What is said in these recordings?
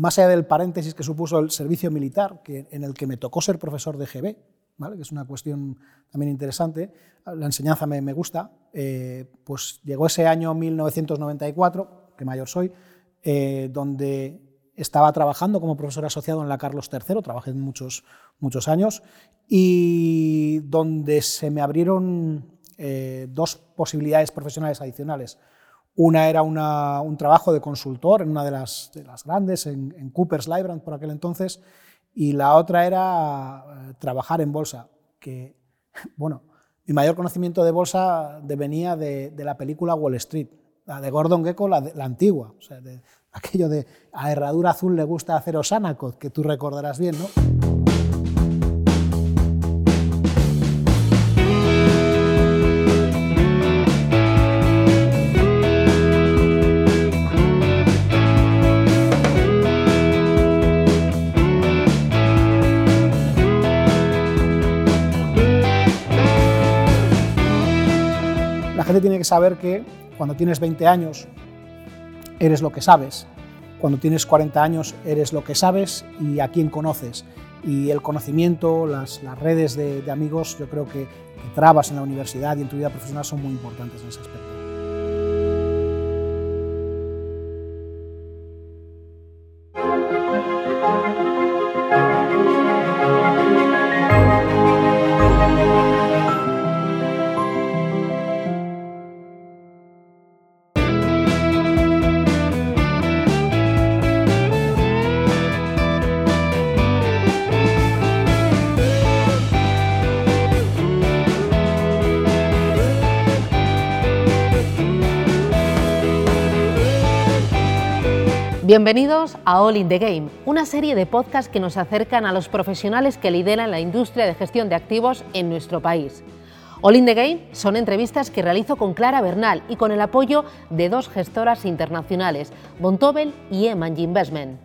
más allá del paréntesis que supuso el servicio militar, que, en el que me tocó ser profesor de GB, que es una cuestión también interesante, la enseñanza me, me gusta, eh, pues llegó ese año 1994, que mayor soy, eh, donde estaba trabajando como profesor asociado en la Carlos III, trabajé muchos, muchos años, y donde se me abrieron eh, dos posibilidades profesionales adicionales. Una era un trabajo de consultor en una de las, de las grandes, en, Cooper's Library por aquel entonces, y la otra era eh, trabajar en bolsa, que, bueno, mi mayor conocimiento de bolsa venía de, la película Wall Street, la de Gordon Gekko, la, antigua, de, aquello de a Herradura Azul le gusta hacer Osanacot, que tú recordarás bien, ¿no? Que saber que cuando tienes 20 años eres lo que sabes. Cuando tienes 40 años eres lo que sabes y a quién conoces. Y el conocimiento, las, las redes de, amigos, yo creo que, que trabas en la universidad y en tu vida profesional son muy importantes en ese aspecto. Bienvenidos a All in the Game, una serie de podcasts que nos acercan a los profesionales que lideran la industria de gestión de activos en nuestro país. All in the Game son entrevistas que realizo con Clara Bernal y con el apoyo de dos gestoras internacionales, Bontobel y Emangy Investment.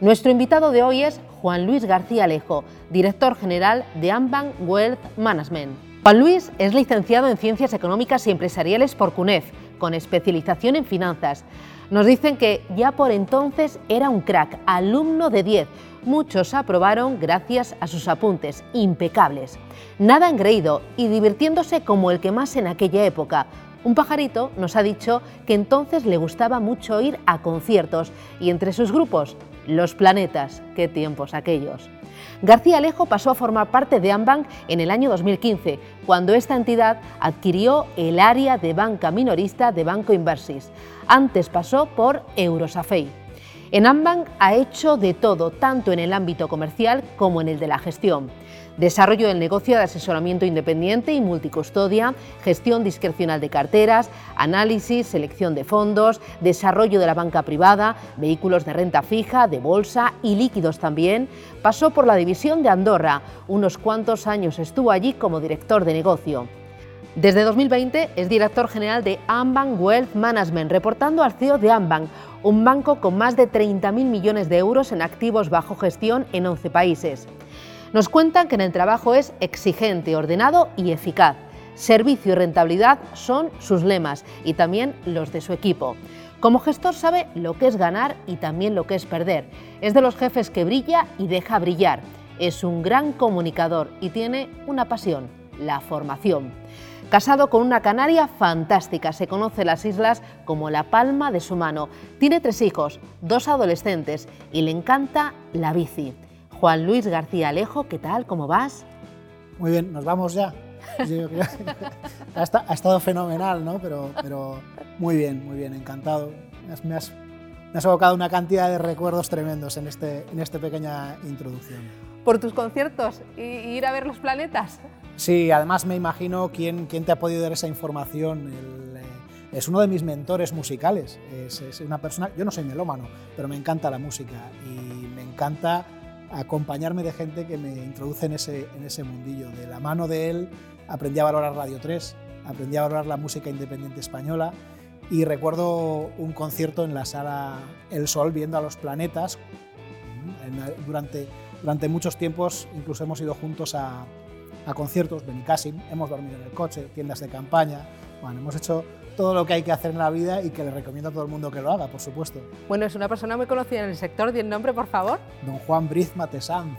Nuestro invitado de hoy es Juan Luis García Alejo, director general de Ambank Wealth Management. Juan Luis es licenciado en Ciencias Económicas y Empresariales por CUNEF, con especialización en finanzas. Nos dicen que ya por entonces era un crack, alumno de 10. Muchos aprobaron gracias a sus apuntes, impecables. Nada engreído y divirtiéndose como el que más en aquella época. Un pajarito nos ha dicho que entonces le gustaba mucho ir a conciertos y entre sus grupos, Los Planetas. Qué tiempos aquellos. García Alejo pasó a formar parte de Ambank en el año 2015, cuando esta entidad adquirió el área de banca minorista de Banco Inversis. Antes pasó por Eurosafei. En Ambank ha hecho de todo, tanto en el ámbito comercial como en el de la gestión desarrollo del negocio de asesoramiento independiente y multicustodia, gestión discrecional de carteras, análisis, selección de fondos, desarrollo de la banca privada, vehículos de renta fija, de bolsa y líquidos también. Pasó por la división de Andorra, unos cuantos años estuvo allí como director de negocio. Desde 2020 es director general de Ambank Wealth Management, reportando al CEO de Ambank, un banco con más de 30.000 millones de euros en activos bajo gestión en 11 países. Nos cuentan que en el trabajo es exigente, ordenado y eficaz. Servicio y rentabilidad son sus lemas y también los de su equipo. Como gestor sabe lo que es ganar y también lo que es perder. Es de los jefes que brilla y deja brillar. Es un gran comunicador y tiene una pasión, la formación. Casado con una canaria fantástica, se conoce las islas como la palma de su mano. Tiene tres hijos, dos adolescentes y le encanta la bici. Juan Luis García Alejo, ¿qué tal? ¿Cómo vas? Muy bien, nos vamos ya. ha, estado fenomenal, ¿no? Pero, pero muy bien, muy bien, encantado. Me has, me has evocado una cantidad de recuerdos tremendos en, este, en esta pequeña introducción. ¿Por tus conciertos y ir a ver los planetas? Sí, además me imagino quién, quién te ha podido dar esa información. El, eh, es uno de mis mentores musicales. Es, es, una persona, yo no soy melómano, pero me encanta la música y me encanta acompañarme de gente que me introduce en ese, en ese mundillo. De la mano de él aprendí a valorar Radio 3, aprendí a valorar la música independiente española y recuerdo un concierto en la sala El Sol viendo a los planetas. Durante, durante muchos tiempos incluso hemos ido juntos a, a conciertos, Benicassim, hemos dormido en el coche, tiendas de campaña, bueno, hemos hecho todo lo que hay que hacer en la vida y que le recomiendo a todo el mundo que lo haga, por supuesto. Bueno, es una persona muy conocida en el sector. ¿Di el nombre, por favor? Don Juan Briz Matesanz.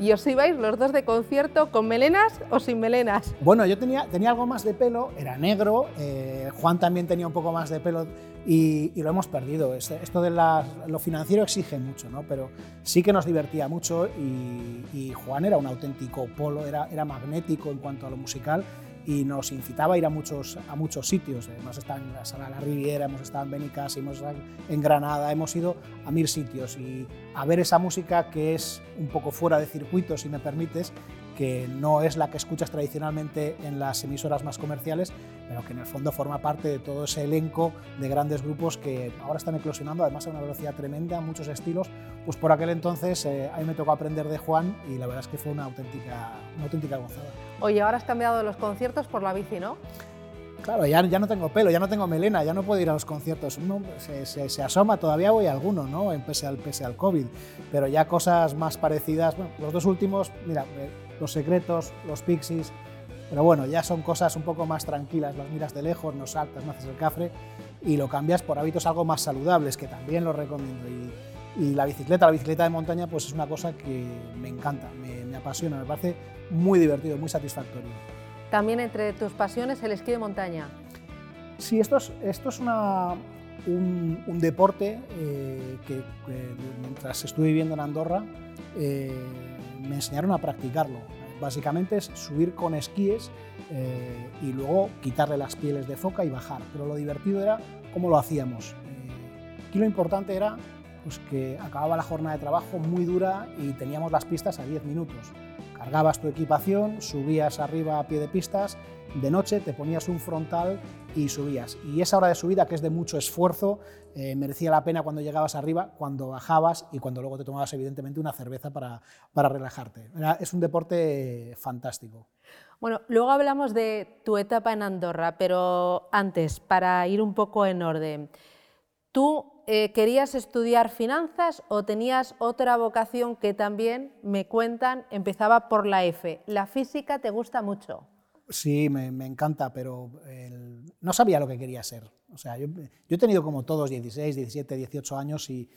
¿Y os ibais los dos de concierto con melenas o sin melenas? Bueno, yo tenía, tenía algo más de pelo, era negro, eh, Juan también tenía un poco más de pelo y, lo hemos perdido. Este, esto de lo financiero exige mucho, ¿no? pero sí que nos divertía mucho y, y Juan era un auténtico polo, era, era magnético en cuanto a lo musical y nos incitaba a ir a muchos, a muchos sitios. Hemos estado en la Sala de la Riviera, hemos estado en Benicas, hemos estado en Granada, hemos ido a mil sitios y a ver esa música que es un poco fuera de circuito, si me permites, que no es la que escuchas tradicionalmente en las emisoras más comerciales, pero que en el fondo forma parte de todo ese elenco de grandes grupos que ahora están eclosionando, además a una velocidad tremenda, muchos estilos. Pues por aquel entonces eh, a mí me tocó aprender de Juan y la verdad es que fue una auténtica, una auténtica gozada. Oye, ahora has cambiado los conciertos por la bici, ¿no? Claro, ya, ya no tengo pelo, ya no tengo melena, ya no puedo ir a los conciertos. Uno se, asoma, todavía voy a alguno, ¿no? Pese al, pese al COVID. Pero ya cosas más parecidas, bueno, los dos últimos, mira, eh, Los Secretos, Los Pixies, pero bueno, ya son cosas un poco más tranquilas, las miras de lejos, no saltas, no haces el cafre y lo cambias por hábitos algo más saludables, que también lo recomiendo. Y, y la bicicleta, la bicicleta de montaña, pues es una cosa que me encanta, apasiona, me parece muy divertido, muy satisfactorio también entre tus pasiones el esquí de montaña. Sí, esto es, esto es una, un, deporte eh, que, mientras estuve viviendo en Andorra eh, me enseñaron a practicarlo. Básicamente es subir con esquíes eh, y luego quitarle las pieles de foca y bajar. Pero lo divertido era cómo lo hacíamos. aquí lo importante era pues, que acababa la jornada de trabajo muy dura y teníamos las pistas a 10 minutos cargabas tu equipación, subías arriba a pie de pistas, de noche te ponías un frontal y subías. Y esa hora de subida, que es de mucho esfuerzo, eh, merecía la pena cuando llegabas arriba, cuando bajabas y cuando luego te tomabas evidentemente una cerveza para, para relajarte. es un deporte fantástico. Bueno, luego hablamos de tu etapa en Andorra, pero antes, para ir un poco en orden, tú eh, querías estudiar finanzas o tenías otra vocación que también me cuentan, empezaba por la F. ¿La física te gusta mucho? Sí, me, encanta, pero no sabía lo que quería ser. O sea, yo, he tenido como todos 16, 17, 18 años y,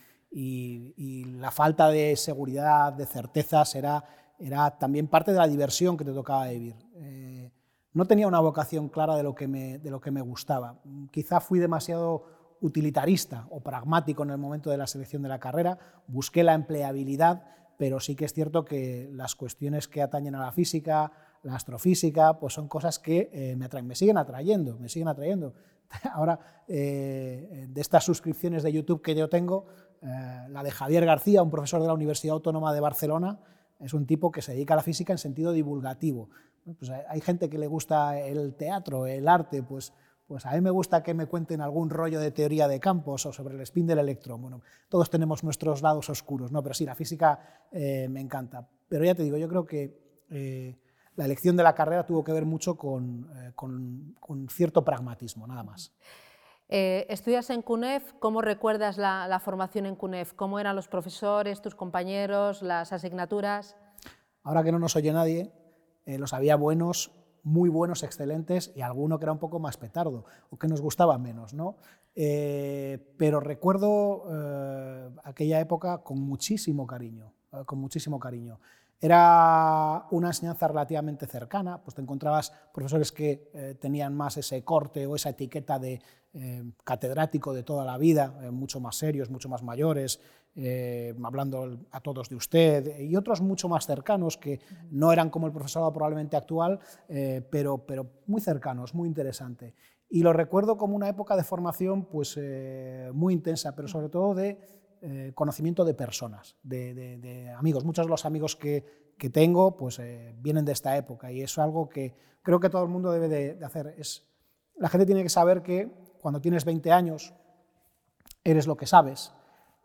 la falta de seguridad, de certezas, era, también parte de la diversión que te tocaba vivir. Eh, no tenía una vocación clara de lo que me gustaba. Quizá fui demasiado utilitarista o pragmático en el momento de la selección de la carrera, busqué la empleabilidad, pero sí que es cierto que las cuestiones que atañen a la física, la astrofísica, pues son cosas que eh, me siguen atrayendo, me siguen atrayendo. Ahora, eh, de estas suscripciones de YouTube que yo tengo, eh, la de Javier García, un profesor de la Universidad Autónoma de Barcelona, es un tipo que se dedica a la física en sentido divulgativo. Pues hay gente que le gusta el teatro, el arte, pues pues a mí me gusta que me cuenten algún rollo de teoría de campos o sobre el spin del electrón. Bueno, todos tenemos nuestros lados oscuros, ¿no? pero sí, la física eh, me encanta. Pero ya te digo, yo creo que eh, la elección de la carrera tuvo que ver mucho con, eh, con, cierto pragmatismo, nada más. estudias en CUNEF, ¿cómo recuerdas la, la, formación en CUNEF? ¿Cómo eran los profesores, tus compañeros, las asignaturas? Ahora que no nos oye nadie, los había buenos, muy buenos, excelentes, y alguno que era un poco más petardo o que nos gustaba menos. ¿no? Eh, pero recuerdo eh, aquella época con muchísimo cariño, eh, con muchísimo cariño. Era una enseñanza relativamente cercana, pues te encontrabas profesores que tenían más ese corte o esa etiqueta de catedrático de toda la vida, mucho más serios, mucho más mayores, eh, hablando a todos de usted, y otros mucho más cercanos que no eran como el profesorado probablemente actual, eh, pero, pero muy cercanos, muy interesante. Y lo recuerdo como una época de formación pues, eh, muy intensa, pero sobre todo de conocimiento de personas, de, amigos. Muchos de los amigos que, que tengo pues, vienen de esta época y es algo que creo que todo el mundo debe de, hacer. Es, la gente tiene que saber que cuando tienes 20 años eres lo que sabes,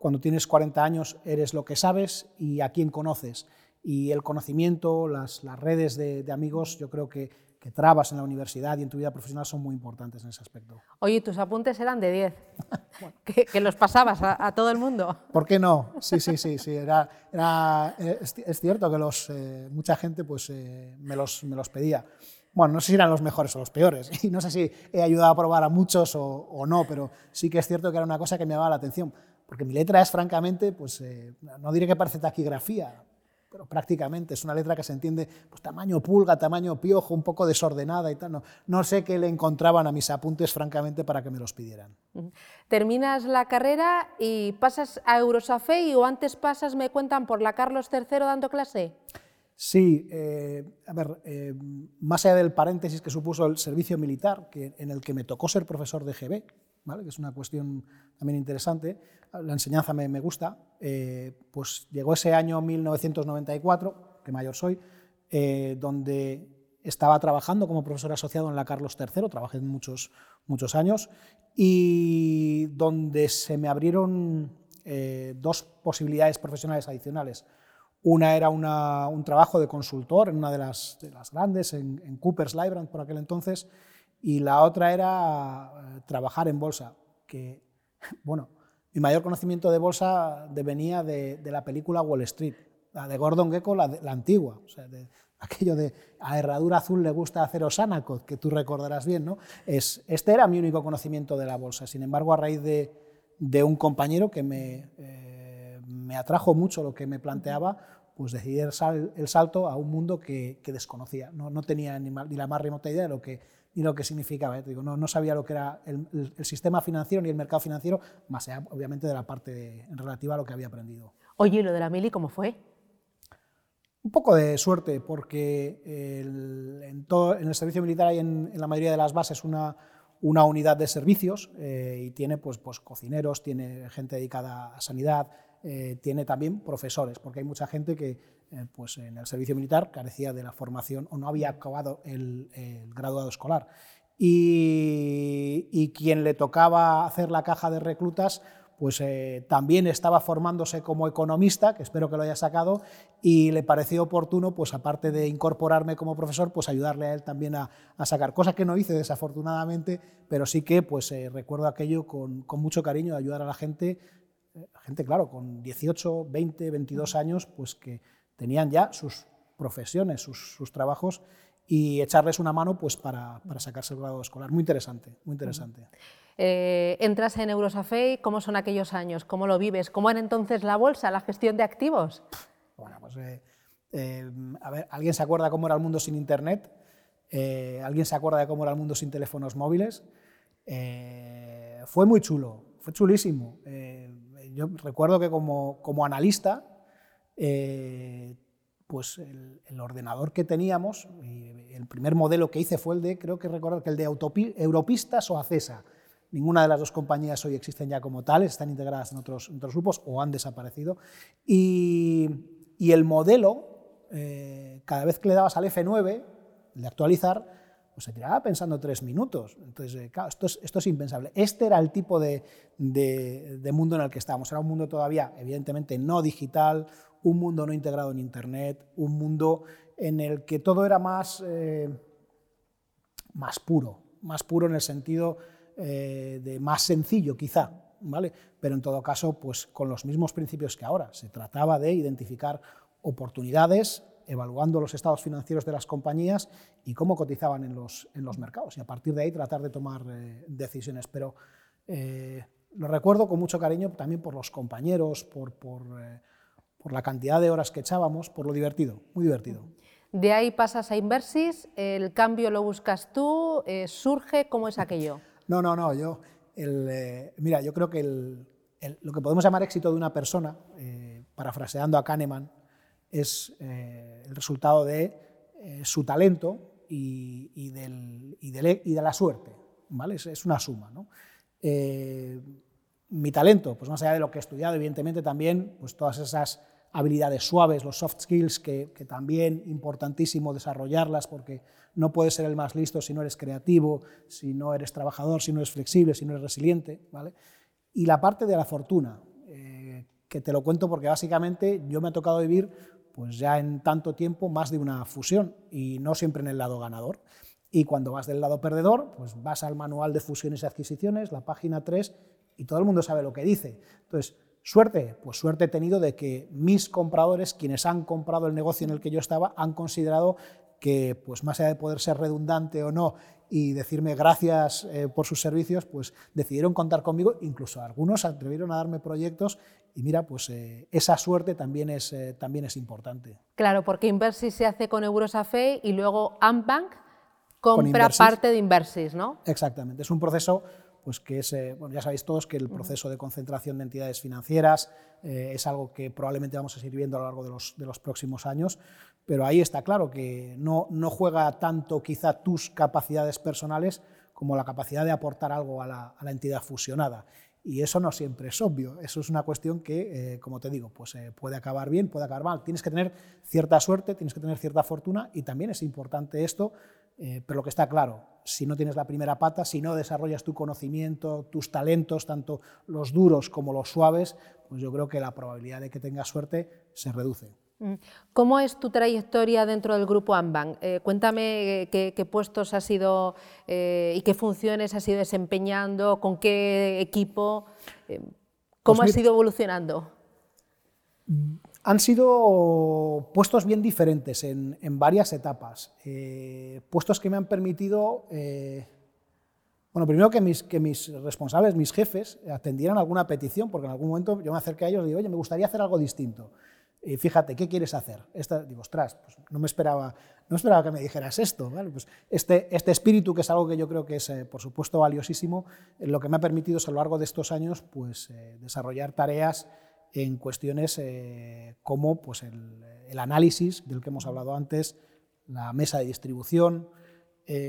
cuando tienes 40 años eres lo que sabes y a quién conoces. Y el conocimiento, las, las redes de, amigos, yo creo que, que, trabas en la universidad y en tu vida profesional son muy importantes en ese aspecto. Oye, tus apuntes eran de 10, que, los pasabas a, todo el mundo. ¿Por qué no? Sí, sí, sí, sí. Era, era es, cierto que los, eh, mucha gente pues, eh, me, los, me los pedía. bueno, no sé si eran los mejores o los peores, y no sé si he ayudado a probar a muchos o, no, pero sí que es cierto que era una cosa que me llamaba la atención, porque mi letra es francamente, pues eh, no diré que parece taquigrafía, pero prácticamente es una letra que se entiende pues, tamaño pulga, tamaño piojo, un poco desordenada y tal. No, no sé qué le encontraban a mis apuntes, francamente, para que me los pidieran. Terminas la carrera y pasas a Eurosafei o antes pasas, me cuentan, por la Carlos III dando clase. Sí, eh, a ver, eh, más allá del paréntesis que supuso el servicio militar, que, en el que me tocó ser profesor de GB, ¿vale? que es una cuestión también interesante, la enseñanza me, me gusta, eh, pues llegó ese año 1994, que mayor soy, donde estaba trabajando como profesor asociado en la Carlos III, trabajé muchos, muchos años, y donde se me abrieron dos posibilidades profesionales adicionales. Una era un trabajo de consultor en una de las, grandes, en, Cooper's Lybrand por aquel entonces, y la otra era eh, trabajar en bolsa, que, bueno, mi mayor conocimiento de bolsa venía de, la película Wall Street, la de Gordon Gekko, la, antigua, o sea, de, aquello de a Herradura Azul le gusta hacer Osanacot, que tú recordarás bien, ¿no? Es, este era mi único conocimiento de la bolsa, sin embargo, a raíz de, un compañero que me... Eh, me atrajo mucho lo que me planteaba, pues decidí el salto a un mundo que, desconocía. No, no tenía ni, la más remota idea de lo que, ni lo que significaba. ¿eh? Digo, no, no, sabía lo que era el, sistema financiero ni el mercado financiero, más allá, obviamente, de la parte relativa a lo que había aprendido. Oye, ¿y lo de la mili cómo fue? Un poco de suerte, porque en, todo, en, el servicio militar hay en, la mayoría de las bases una, una unidad de servicios eh, y tiene pues, pues, cocineros, tiene gente dedicada a sanidad, eh, tiene también profesores, porque hay mucha gente que eh, pues en el servicio militar carecía de la formación o no había acabado el, graduado escolar. Y, quien le tocaba hacer la caja de reclutas, pues eh, también estaba formándose como economista, que espero que lo haya sacado, y le pareció oportuno, pues aparte de incorporarme como profesor, pues ayudarle a él también a, sacar, cosa que no hice desafortunadamente, pero sí que pues recuerdo aquello con, con mucho cariño, de ayudar a la gente gente, claro, con 18, 20, 22 años, pues que tenían ya sus profesiones, sus, trabajos y echarles una mano pues para, para, sacarse el grado escolar. Muy interesante, muy interesante. Eh, entras en Eurosafei, ¿cómo son aquellos años? ¿Cómo lo vives? ¿Cómo era entonces la bolsa, la gestión de activos? Bueno, pues eh, eh, a ver, ¿alguien se acuerda cómo era el mundo sin Internet? ¿Alguien se acuerda de cómo era el mundo sin teléfonos móviles? fue muy chulo, fue chulísimo yo recuerdo que como, como analista, eh, pues el, ordenador que teníamos, el primer modelo que hice fue el de, creo que recordar que el de Europistas o Acesa. Ninguna de las dos compañías hoy existen ya como tales, están integradas en otros, grupos o han desaparecido. Y, y el modelo, eh, cada vez que le dabas al F9, de actualizar, pues se tiraba pensando tres minutos. Entonces, eh, claro, esto es, esto es, impensable. Este era el tipo de, de, mundo en el que estábamos. Era un mundo todavía, evidentemente, no digital, un mundo no integrado en Internet, un mundo en el que todo era más, eh, más puro, más puro en el sentido eh, de más sencillo, quizá, ¿vale? Pero en todo caso, pues con los mismos principios que ahora. Se trataba de identificar oportunidades evaluando los estados financieros de las compañías y cómo cotizaban en los, en los mercados. Y a partir de ahí tratar de tomar eh, decisiones. Pero lo recuerdo con mucho cariño también por los compañeros, por, por, por, la cantidad de horas que echábamos, por lo divertido, muy divertido. De ahí pasas a Inversis, el cambio lo buscas tú, surge, ¿cómo es aquello? No, no, no, yo, mira, yo creo que lo que podemos llamar éxito de una persona, parafraseando a Kahneman, es eh, el resultado de eh, su talento y, del, y, de la suerte. ¿vale? Es, una suma. Eh, mi talento, pues más allá de lo que he estudiado, evidentemente también pues todas esas habilidades suaves, los soft skills, que, que, también importantísimo desarrollarlas porque no puedes ser el más listo si no eres creativo, si no eres trabajador, si no eres flexible, si no eres resiliente. ¿vale? Y la parte de la fortuna, que te lo cuento porque básicamente yo me ha tocado vivir pues ya en tanto tiempo más de una fusión y no siempre en el lado ganador. Y cuando vas del lado perdedor, pues vas al manual de fusiones y adquisiciones, la página 3, y todo el mundo sabe lo que dice. Entonces, Suerte, pues suerte he tenido de que mis compradores, quienes han comprado el negocio en el que yo estaba, han considerado que, pues más allá de poder ser redundante o no y decirme gracias eh, por sus servicios, pues decidieron contar conmigo, incluso algunos atrevieron a darme proyectos y mira, pues eh, esa suerte también es, eh, también es importante. Claro, porque Inversis se hace con Eurosafe y luego Ambank compra parte de Inversis, ¿no? Exactamente, es un proceso pues que es, bueno, ya sabéis todos que el proceso de concentración de entidades financieras es algo que probablemente vamos a seguir viendo a lo largo de los, de los próximos años, pero ahí está claro que no, no juega tanto quizá tus capacidades personales como la capacidad de aportar algo a la, entidad fusionada. Y eso no siempre es obvio, eso es una cuestión que, eh, como te digo, pues eh, puede acabar bien, puede acabar mal. Tienes que tener cierta suerte, tienes que tener cierta fortuna y también es importante esto, eh, pero lo que está claro, si no tienes la primera pata, si no desarrollas tu conocimiento, tus talentos, tanto los duros como los suaves, pues yo creo que la probabilidad de que tengas suerte se reduce. Mm. ¿Cómo es tu trayectoria dentro del grupo Ambank? Eh, cuéntame eh, qué, puestos has ido eh, y qué funciones has ido desempeñando, con qué equipo, cómo pues has ido evolucionando. Han sido puestos bien diferentes en, varias etapas, puestos que me han permitido, bueno, primero que mis, que mis responsables, mis jefes, atendieran alguna petición, porque en algún momento yo me acerqué a ellos y digo, oye, me gustaría hacer algo distinto. Y fíjate, ¿qué quieres hacer? Esta, digo, ostras, pues no me esperaba, no esperaba que me dijeras esto. Pues este, este espíritu, que es algo que yo creo que es, eh, por supuesto, valiosísimo, eh, lo que me ha permitido a lo largo de estos años pues, eh, desarrollar tareas en cuestiones como pues, el, análisis, del que hemos hablado antes, la mesa de distribución,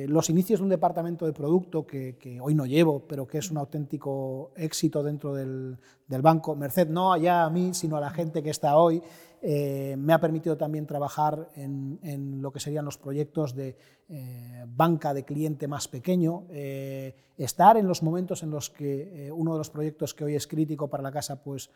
los inicios de un departamento de producto que, hoy no llevo, pero que es un auténtico éxito dentro del, del banco, merced no ya a mí, sino a la gente que está hoy, eh, me ha permitido también trabajar en, lo que serían los proyectos de eh, banca de cliente más pequeño, eh, estar en los momentos en los que uno de los proyectos que hoy es crítico para la casa, pues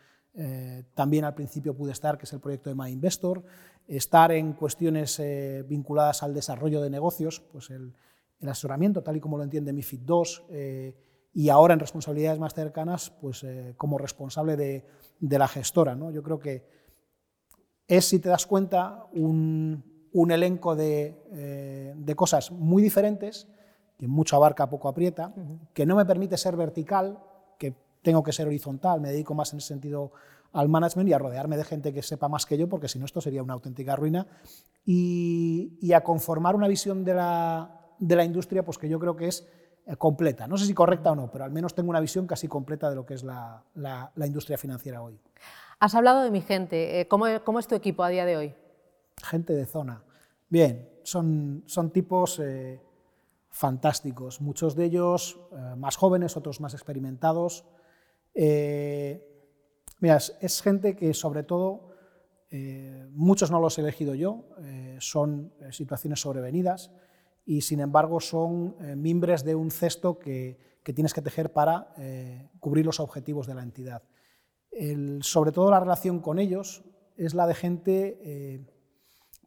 también al principio pude estar, que es el proyecto de My Investor, estar en cuestiones vinculadas al desarrollo de negocios, pues el, el, asesoramiento, tal y como lo entiende MIFID II, y ahora en responsabilidades más cercanas, pues como responsable de, de la gestora. ¿no? Yo creo que es, si te das cuenta, un, elenco eh, de, cosas muy diferentes, que mucho abarca, poco aprieta, que no me permite ser vertical, tengo que ser horizontal, me dedico más en ese sentido al management y a rodearme de gente que sepa más que yo, porque si no esto sería una auténtica ruina, y, a conformar una visión de la, industria pues que yo creo que es eh, completa. No sé si correcta o no, pero al menos tengo una visión casi completa de lo que es la industria financiera hoy. Has hablado de mi gente. Eh, ¿Cómo, es tu equipo a día de hoy? Gente de zona. Bien, son, son tipos eh, fantásticos. Muchos de ellos eh, más jóvenes, otros más experimentados. Mira, es, gente que sobre todo, muchos no los he elegido yo, son situaciones sobrevenidas y sin embargo son mimbres de un cesto que, que tienes que tejer para cubrir los objetivos de la entidad. Sobre todo la relación con ellos es la de gente, eh,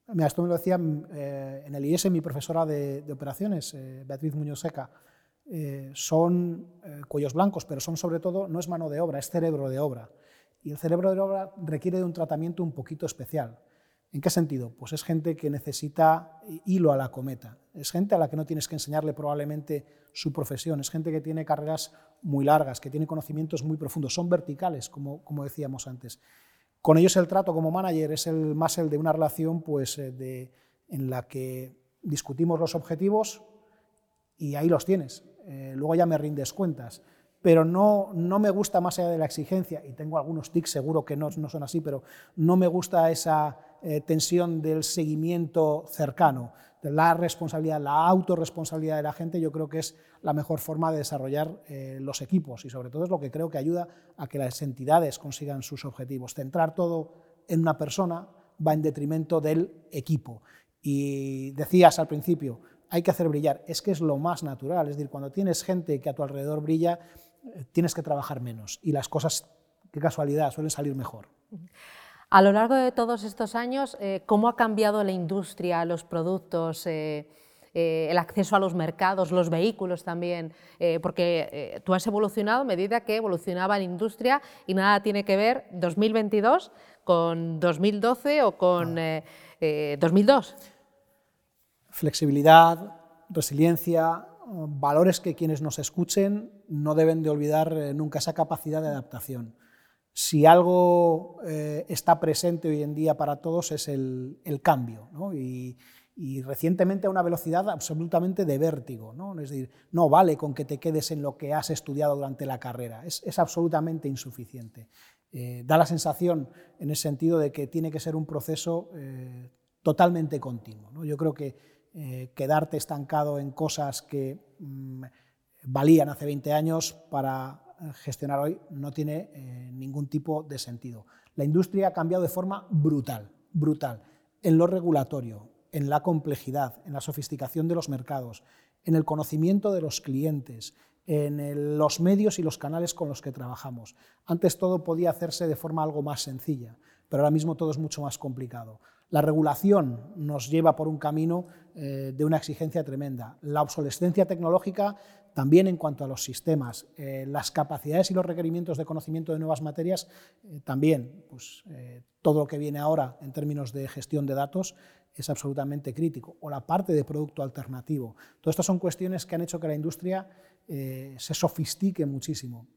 mira, esto me lo decía eh, en el IES mi profesora de, operaciones, eh, Beatriz Muñoz Seca, son cuellos blancos, pero son sobre todo, no es mano de obra, es cerebro de obra. Y el cerebro de obra requiere de un tratamiento un poquito especial. ¿En qué sentido? Pues es gente que necesita hilo a la cometa, es gente a la que no tienes que enseñarle probablemente su profesión, es gente que tiene carreras muy largas, que tiene conocimientos muy profundos, son verticales, como, como decíamos antes. Con ellos el trato como manager es el más el de una relación pues, eh, de, en la que discutimos los objetivos y ahí los tienes. Eh, luego ya me rindes cuentas pero no, no me gusta más allá de la exigencia, y tengo algunos tics seguro que no, no son así, pero no me gusta esa eh, tensión del seguimiento cercano, la responsabilidad, la autorresponsabilidad de la gente, yo creo que es la mejor forma de desarrollar eh, los equipos y sobre todo es lo que creo que ayuda a que las entidades consigan sus objetivos. Centrar todo en una persona va en detrimento del equipo. Y decías al principio, hay que hacer brillar, es que es lo más natural, es decir, cuando tienes gente que a tu alrededor brilla, eh, tienes que trabajar menos y las cosas, qué casualidad, suelen salir mejor. A lo largo de todos estos años, eh, ¿cómo ha cambiado la industria, los productos? Eh, el acceso a los mercados, los vehículos también, porque tú has evolucionado a medida que evolucionaba la industria y nada tiene que ver 2022 con 2012 o con 2002. Flexibilidad, resiliencia, valores que quienes nos escuchen no deben de olvidar eh, nunca esa capacidad de adaptación. Si algo eh, está presente hoy en día para todos es el, cambio, y, recientemente a una velocidad absolutamente de vértigo. ¿no? Es decir, no vale con que te quedes en lo que has estudiado durante la carrera, es, absolutamente insuficiente. Eh, da la sensación en ese sentido de que tiene que ser un proceso totalmente continuo. Yo creo que eh, quedarte estancado en cosas que mm, valían hace 20 años para gestionar hoy no tiene eh, ningún tipo de sentido. La industria ha cambiado de forma brutal, brutal, en lo regulatorio, en la complejidad, en la sofisticación de los mercados, en el conocimiento de los clientes, en los medios y los canales con los que trabajamos. Antes todo podía hacerse de forma algo más sencilla, pero ahora mismo todo es mucho más complicado. La regulación nos lleva por un camino eh, de una exigencia tremenda. La obsolescencia tecnológica también en cuanto a los sistemas. Eh, las capacidades y los requerimientos de conocimiento de nuevas materias eh, también. Pues, todo lo que viene ahora en términos de gestión de datos es absolutamente crítico. O la parte de producto alternativo. Todas estas son cuestiones que han hecho que la industria se sofistique muchísimo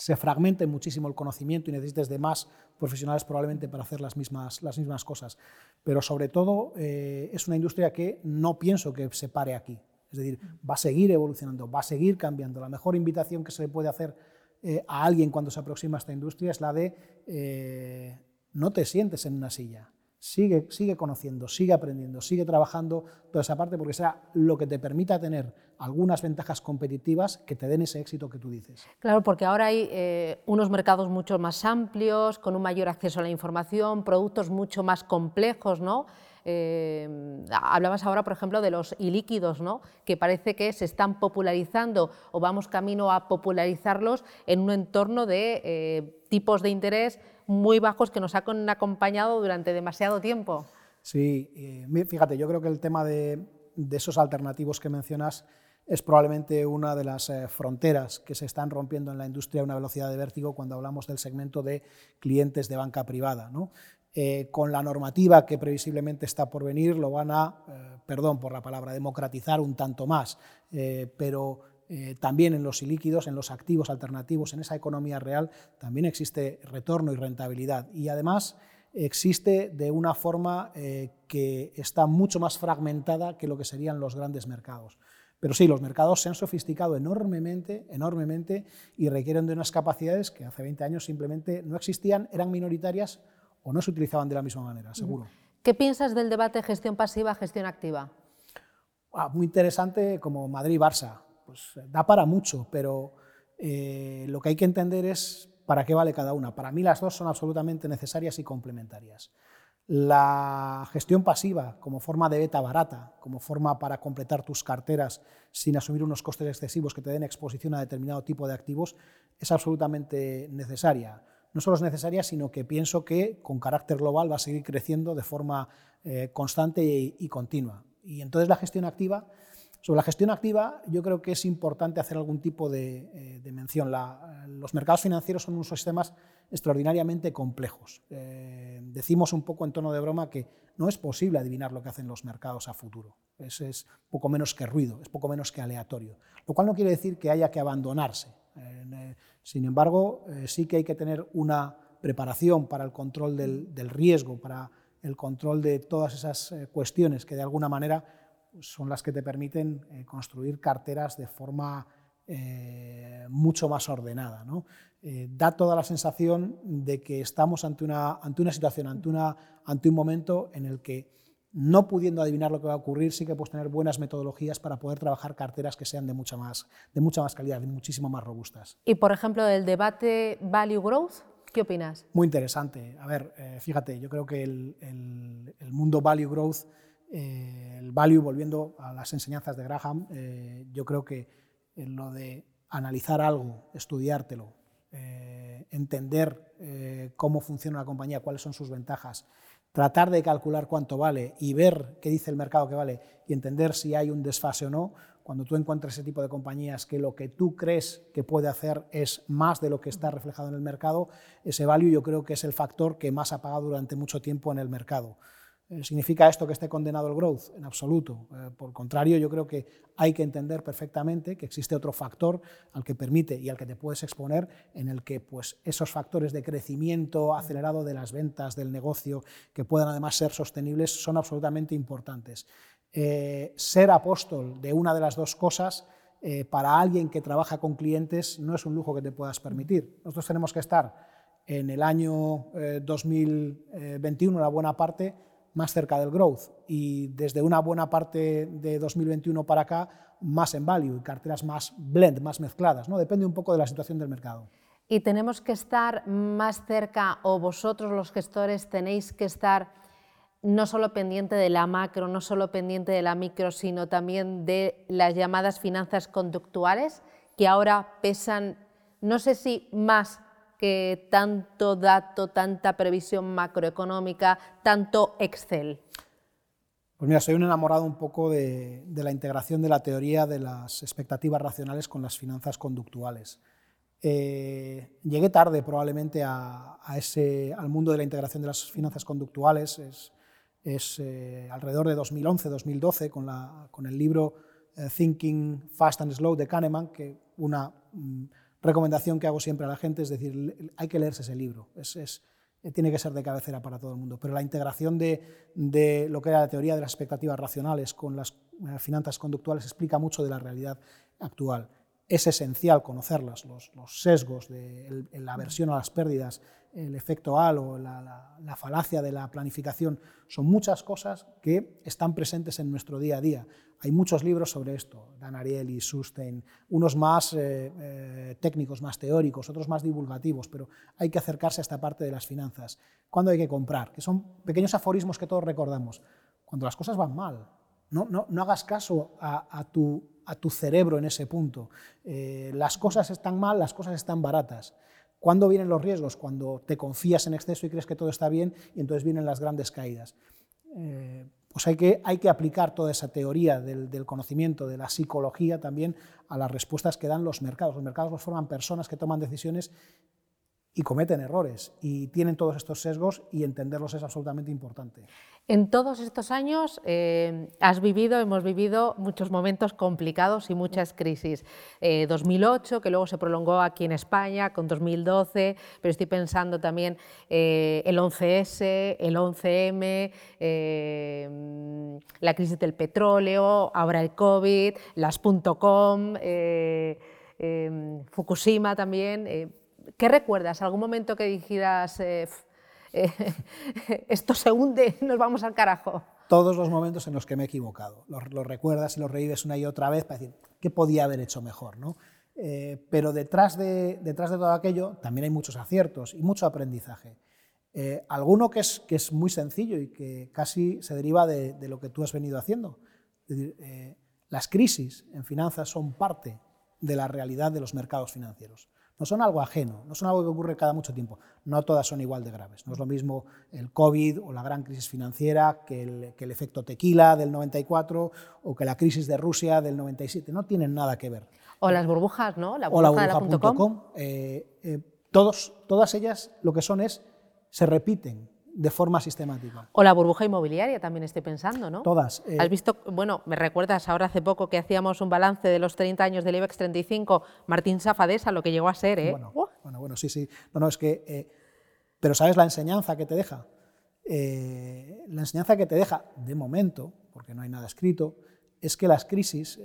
se fragmente muchísimo el conocimiento y necesites de más profesionales probablemente para hacer las mismas, las mismas cosas. Pero sobre todo eh, es una industria que no pienso que se pare aquí. Es decir, va a seguir evolucionando, va a seguir cambiando. La mejor invitación que se le puede hacer eh, a alguien cuando se aproxima a esta industria es la de eh, no te sientes en una silla, Sigue, sigue conociendo, sigue aprendiendo, sigue trabajando toda esa parte porque sea lo que te permita tener algunas ventajas competitivas que te den ese éxito que tú dices. Claro, porque ahora hay eh, unos mercados mucho más amplios, con un mayor acceso a la información, productos mucho más complejos, ¿no? Eh, hablabas ahora, por ejemplo, de los ilíquidos, ¿no? que parece que se están popularizando o vamos camino a popularizarlos en un entorno de eh, tipos de interés muy bajos que nos han acompañado durante demasiado tiempo. Sí, fíjate, yo creo que el tema de, esos alternativos que mencionas es probablemente una de las eh, fronteras que se están rompiendo en la industria a una velocidad de vértigo cuando hablamos del segmento de clientes de banca privada. Eh, con la normativa que previsiblemente está por venir, lo van a, eh, perdón por la palabra, democratizar un tanto más, pero eh, también en los ilíquidos, en los activos alternativos, en esa economía real, también existe retorno y rentabilidad. Y además existe de una forma eh, que está mucho más fragmentada que lo que serían los grandes mercados. Pero sí, los mercados se han sofisticado enormemente, enormemente y requieren de unas capacidades que hace 20 años simplemente no existían, eran minoritarias o no se utilizaban de la misma manera, seguro. ¿Qué piensas del debate gestión pasiva, gestión activa? Ah, muy interesante como Madrid-Barça pues da para mucho, pero eh, lo que hay que entender es para qué vale cada una. Para mí las dos son absolutamente necesarias y complementarias. La gestión pasiva como forma de beta barata, como forma para completar tus carteras sin asumir unos costes excesivos que te den exposición a determinado tipo de activos, es absolutamente necesaria. No solo es necesaria, sino que pienso que con carácter global va a seguir creciendo de forma eh, constante y continua. Y entonces la gestión activa sobre la gestión activa, yo creo que es importante hacer algún tipo de, eh, mención. los mercados financieros son unos sistemas extraordinariamente complejos. Eh, decimos un poco en tono de broma que no es posible adivinar lo que hacen los mercados a futuro. Es, poco menos que ruido, es poco menos que aleatorio. Lo cual no quiere decir que haya que abandonarse. Eh, sin embargo, sí que hay que tener una preparación para el control del riesgo, para el control de todas esas cuestiones que de alguna manera son las que te permiten eh, construir carteras de forma eh, mucho más ordenada. Eh, da toda la sensación de que estamos ante una, ante una situación, ante, una, ante un momento en el que no pudiendo adivinar lo que va a ocurrir, sí que puedes tener buenas metodologías para poder trabajar carteras que sean de mucha más, de mucha más calidad, y muchísimo más robustas. Y, por ejemplo, el debate value growth, ¿qué opinas? Muy interesante. A ver, fíjate, yo creo que el, el mundo value growth eh, el value, volviendo a las enseñanzas de Graham, eh, yo creo que en lo de analizar algo, estudiártelo eh, entender eh, cómo funciona una compañía, cuáles son sus ventajas, tratar de calcular cuánto vale y ver qué dice el mercado que vale y entender si hay un desfase o no, cuando tú encuentras ese tipo de compañías que lo que tú crees que puede hacer es más de lo que está reflejado en el mercado, ese value yo creo que es el factor que más ha pagado durante mucho tiempo en el mercado. Eh, ¿Significa esto que esté condenado el growth? En absoluto. Eh, por contrario, yo creo que hay que entender perfectamente que existe otro factor al que permite y al que te puedes exponer, en el que pues, esos factores de crecimiento acelerado de las ventas, del negocio, que puedan además ser sostenibles, son absolutamente importantes. Eh, ser apóstol de una de las dos cosas para alguien que trabaja con clientes no es un lujo que te puedas permitir. Nosotros tenemos que estar en el año 2021, una buena parte, más cerca del growth y desde una buena parte de 2021 para acá más en value y carteras más blend, más mezcladas. ¿no? Depende un poco de la situación del mercado. Y tenemos que estar más cerca o vosotros los gestores tenéis que estar no solo pendiente de la macro, no solo pendiente de la micro, sino también de las llamadas finanzas conductuales que ahora pesan, no sé si más que tanto dato, tanta previsión macroeconómica, tanto Excel? Pues mira, soy un enamorado un poco de, la integración de la teoría de las expectativas racionales con las finanzas conductuales. Eh, llegué tarde probablemente a, ese, al mundo de la integración de las finanzas conductuales, es, eh, alrededor de 2011-2012 con, con, el libro eh, Thinking Fast and Slow de Kahneman, que una... Recomendación que hago siempre a la gente es decir, hay que leerse ese libro, es, tiene que ser de cabecera para todo el mundo, pero la integración de, lo que era la teoría de las expectativas racionales con las eh, finanzas conductuales explica mucho de la realidad actual. Es esencial conocerlas, los, sesgos, de la aversión a las pérdidas, el efecto halo, la, la, falacia de la planificación, son muchas cosas que están presentes en nuestro día a día. Hay muchos libros sobre esto, Dan Ariely, Sustein, unos más eh, eh, técnicos, más teóricos, otros más divulgativos, pero hay que acercarse a esta parte de las finanzas. ¿Cuándo hay que comprar? Que son pequeños aforismos que todos recordamos. Cuando las cosas van mal. No, no, no hagas caso a, tu, a, tu, cerebro en ese punto. Eh, las cosas están mal, las cosas están baratas. ¿Cuándo vienen los riesgos? Cuando te confías en exceso y crees que todo está bien y entonces vienen las grandes caídas pues hay que, hay que aplicar toda esa teoría del, conocimiento, de la psicología también a las respuestas que dan los mercados. Los mercados los forman personas que toman decisiones y cometen errores y tienen todos estos sesgos y entenderlos es absolutamente importante. En todos estos años eh, has vivido, hemos vivido muchos momentos complicados y muchas crisis. 2008, eh, que luego se prolongó aquí en España, con 2012, pero estoy pensando también eh, el 11S, el 11M, la crisis del petróleo, ahora el COVID, las .com, Fukushima también. ¿Qué recuerdas? ¿Algún momento que dijeras, eh, eh, esto se hunde, nos vamos al carajo? Todos los momentos en los que me he equivocado. Los, recuerdas y los revives una y otra vez para decir, ¿qué podía haber hecho mejor? ¿no? Eh, pero detrás de, detrás de todo aquello también hay muchos aciertos y mucho aprendizaje. alguno que es, que es muy sencillo y que casi se deriva de, de lo que tú has venido haciendo. Es decir, las crisis en finanzas son parte de la realidad de los mercados financieros no son algo ajeno, no son algo que ocurre cada mucho tiempo. No todas son igual de graves. No es lo mismo el COVID o la gran crisis financiera que el, que el efecto tequila del 94 o que la crisis de Rusia del 97. No tienen nada que ver. O las burbujas, ¿no? La burbuja o la burbuja.com. Eh, eh, todas ellas lo que son es, se repiten de forma sistemática. O la burbuja inmobiliaria también estoy pensando, ¿no? Todas. Eh. Has visto, bueno, me recuerdas ahora hace poco que hacíamos un balance de los 30 años del IBEX 35, Martín Safadesa, lo que llegó a ser, ¿eh? Bueno, bueno, sí, sí. No, no, es que... Eh, pero ¿sabes la enseñanza que te deja? Eh, la enseñanza que te deja, de momento, porque no hay nada escrito, es que las crisis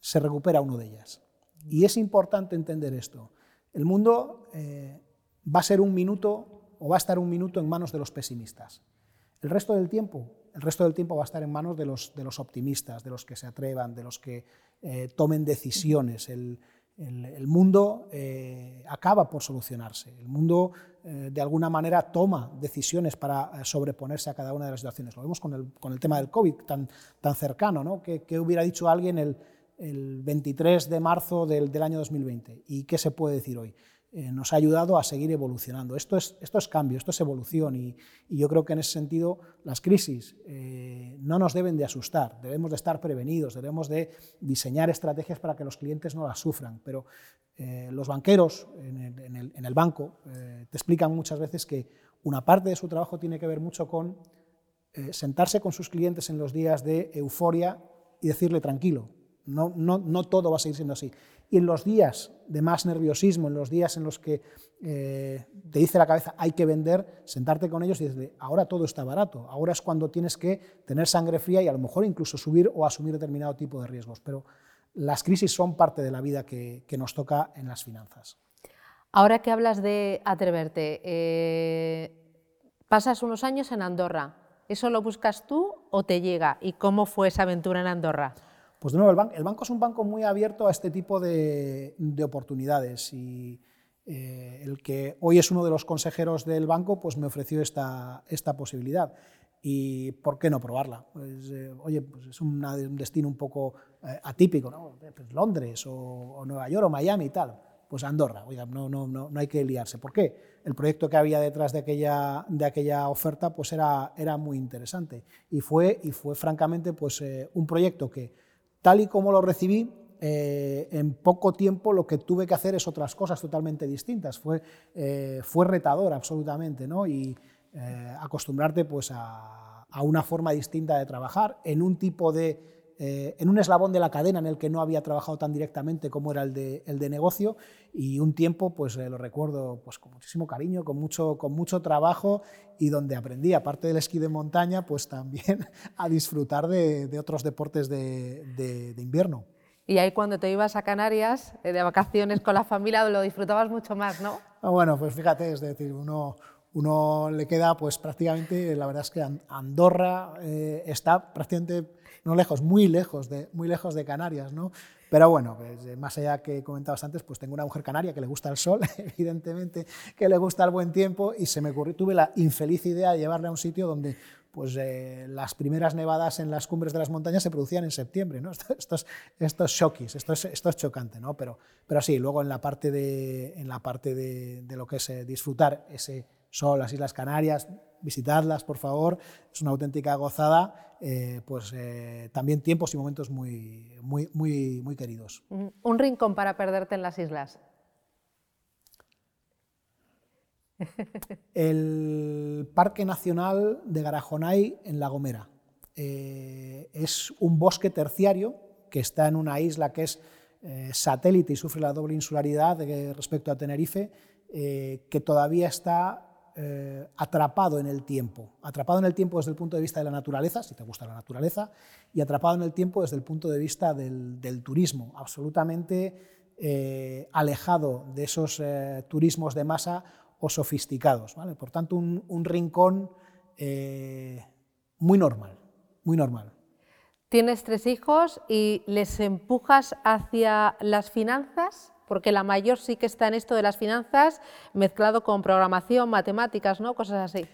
se recupera uno de ellas. Y es importante entender esto. El mundo va a ser un minuto o va a estar un minuto en manos de los pesimistas. El resto del tiempo, el resto del tiempo va a estar en manos de los, optimistas, de los que se atrevan, de los que eh, tomen decisiones. El, mundo eh, acaba por solucionarse. El mundo, eh, de alguna manera, toma decisiones para sobreponerse a cada una de las situaciones. Lo vemos con el, con el tema del COVID tan, tan cercano. ¿no? ¿Qué, hubiera dicho alguien el, el 23 de marzo del, año 2020? ¿Y qué se puede decir hoy? Eh, nos ha ayudado a seguir evolucionando. Esto es, esto es cambio, esto es evolución y, yo creo que en ese sentido las crisis eh, no nos deben de asustar, debemos de estar prevenidos, debemos de diseñar estrategias para que los clientes no las sufran, pero eh, los banqueros en el, banco te explican muchas veces que una parte de su trabajo tiene que ver mucho con sentarse con sus clientes en los días de euforia y decirle tranquilo, no, todo va a seguir siendo así. Y en los días de más nerviosismo, en los días en los que eh, te dice la cabeza hay que vender, sentarte con ellos y decirle, ahora todo está barato, ahora es cuando tienes que tener sangre fría y a lo mejor incluso subir o asumir determinado tipo de riesgos. Pero las crisis son parte de la vida que, nos toca en las finanzas. Ahora que hablas de atreverte, eh, pasas unos años en Andorra. ¿Eso lo buscas tú o te llega? ¿Y cómo fue esa aventura en Andorra? Pues de nuevo, el, banco es un banco muy abierto a este tipo de, oportunidades y eh, el que hoy es uno de los consejeros del banco pues me ofreció esta, esta posibilidad. ¿Y por qué no probarla? Pues, eh, oye, pues es un destino un poco eh, atípico, ¿no? Pues Londres o, Nueva York o Miami y tal. Pues Andorra, oiga, no, no, no, no hay que liarse. ¿Por qué? El proyecto que había detrás de aquella, de aquella oferta pues era, era muy interesante y fue, y fue francamente pues, un proyecto que Tal y como lo recibí, eh, en poco tiempo lo que tuve que hacer es otras cosas totalmente distintas. Fue, eh, fue retador absolutamente, ¿no? Y eh, acostumbrarte pues, a, a, una forma distinta de trabajar en un tipo de eh, en un eslabón de la cadena en el que no había trabajado tan directamente como era el de, el de negocio y un tiempo, pues eh, lo recuerdo pues, con muchísimo cariño, con mucho, con mucho trabajo y donde aprendí, aparte del esquí de montaña, pues también a disfrutar de, de otros deportes de, de, invierno. Y ahí cuando te ibas a Canarias eh, de vacaciones con la familia lo disfrutabas mucho más, ¿no? Ah, bueno, pues fíjate, es decir, uno, uno le queda pues prácticamente, la verdad es que Andorra está prácticamente no lejos, muy lejos de, muy lejos de Canarias, ¿no? Pero bueno, pues, eh, más allá que comentabas antes, pues tengo una mujer canaria que le gusta el sol, evidentemente, que le gusta el buen tiempo y se me ocurrió, tuve la infeliz idea de llevarle a un sitio donde pues eh, las primeras nevadas en las cumbres de las montañas se producían en septiembre, ¿no? Esto, es, esto es esto es, esto es chocante, ¿no? Pero, pero sí, luego en la parte de, en la parte de, de lo que es eh, disfrutar ese sol, las Islas Canarias, visitadlas, por favor, es una auténtica gozada eh, pues eh, también tiempos y momentos muy, muy, muy, muy queridos. Un rincón para perderte en las islas. El Parque Nacional de Garajonay en La Gomera. Eh, es un bosque terciario que está en una isla que es satélite y sufre la doble insularidad respecto a Tenerife, que todavía está eh, atrapado en el tiempo. Atrapado en el tiempo desde el punto de vista de la naturaleza, si te gusta la naturaleza, y atrapado en el tiempo desde el punto de vista del, turismo, absolutamente eh, alejado de esos eh, turismos de masa o sofisticados. ¿vale? Por tanto, un, un rincón muy normal, muy normal. Tienes tres hijos y les empujas hacia las finanzas porque la mayor sí que está en esto de las finanzas mezclado con programación, matemáticas, ¿no? Cosas así.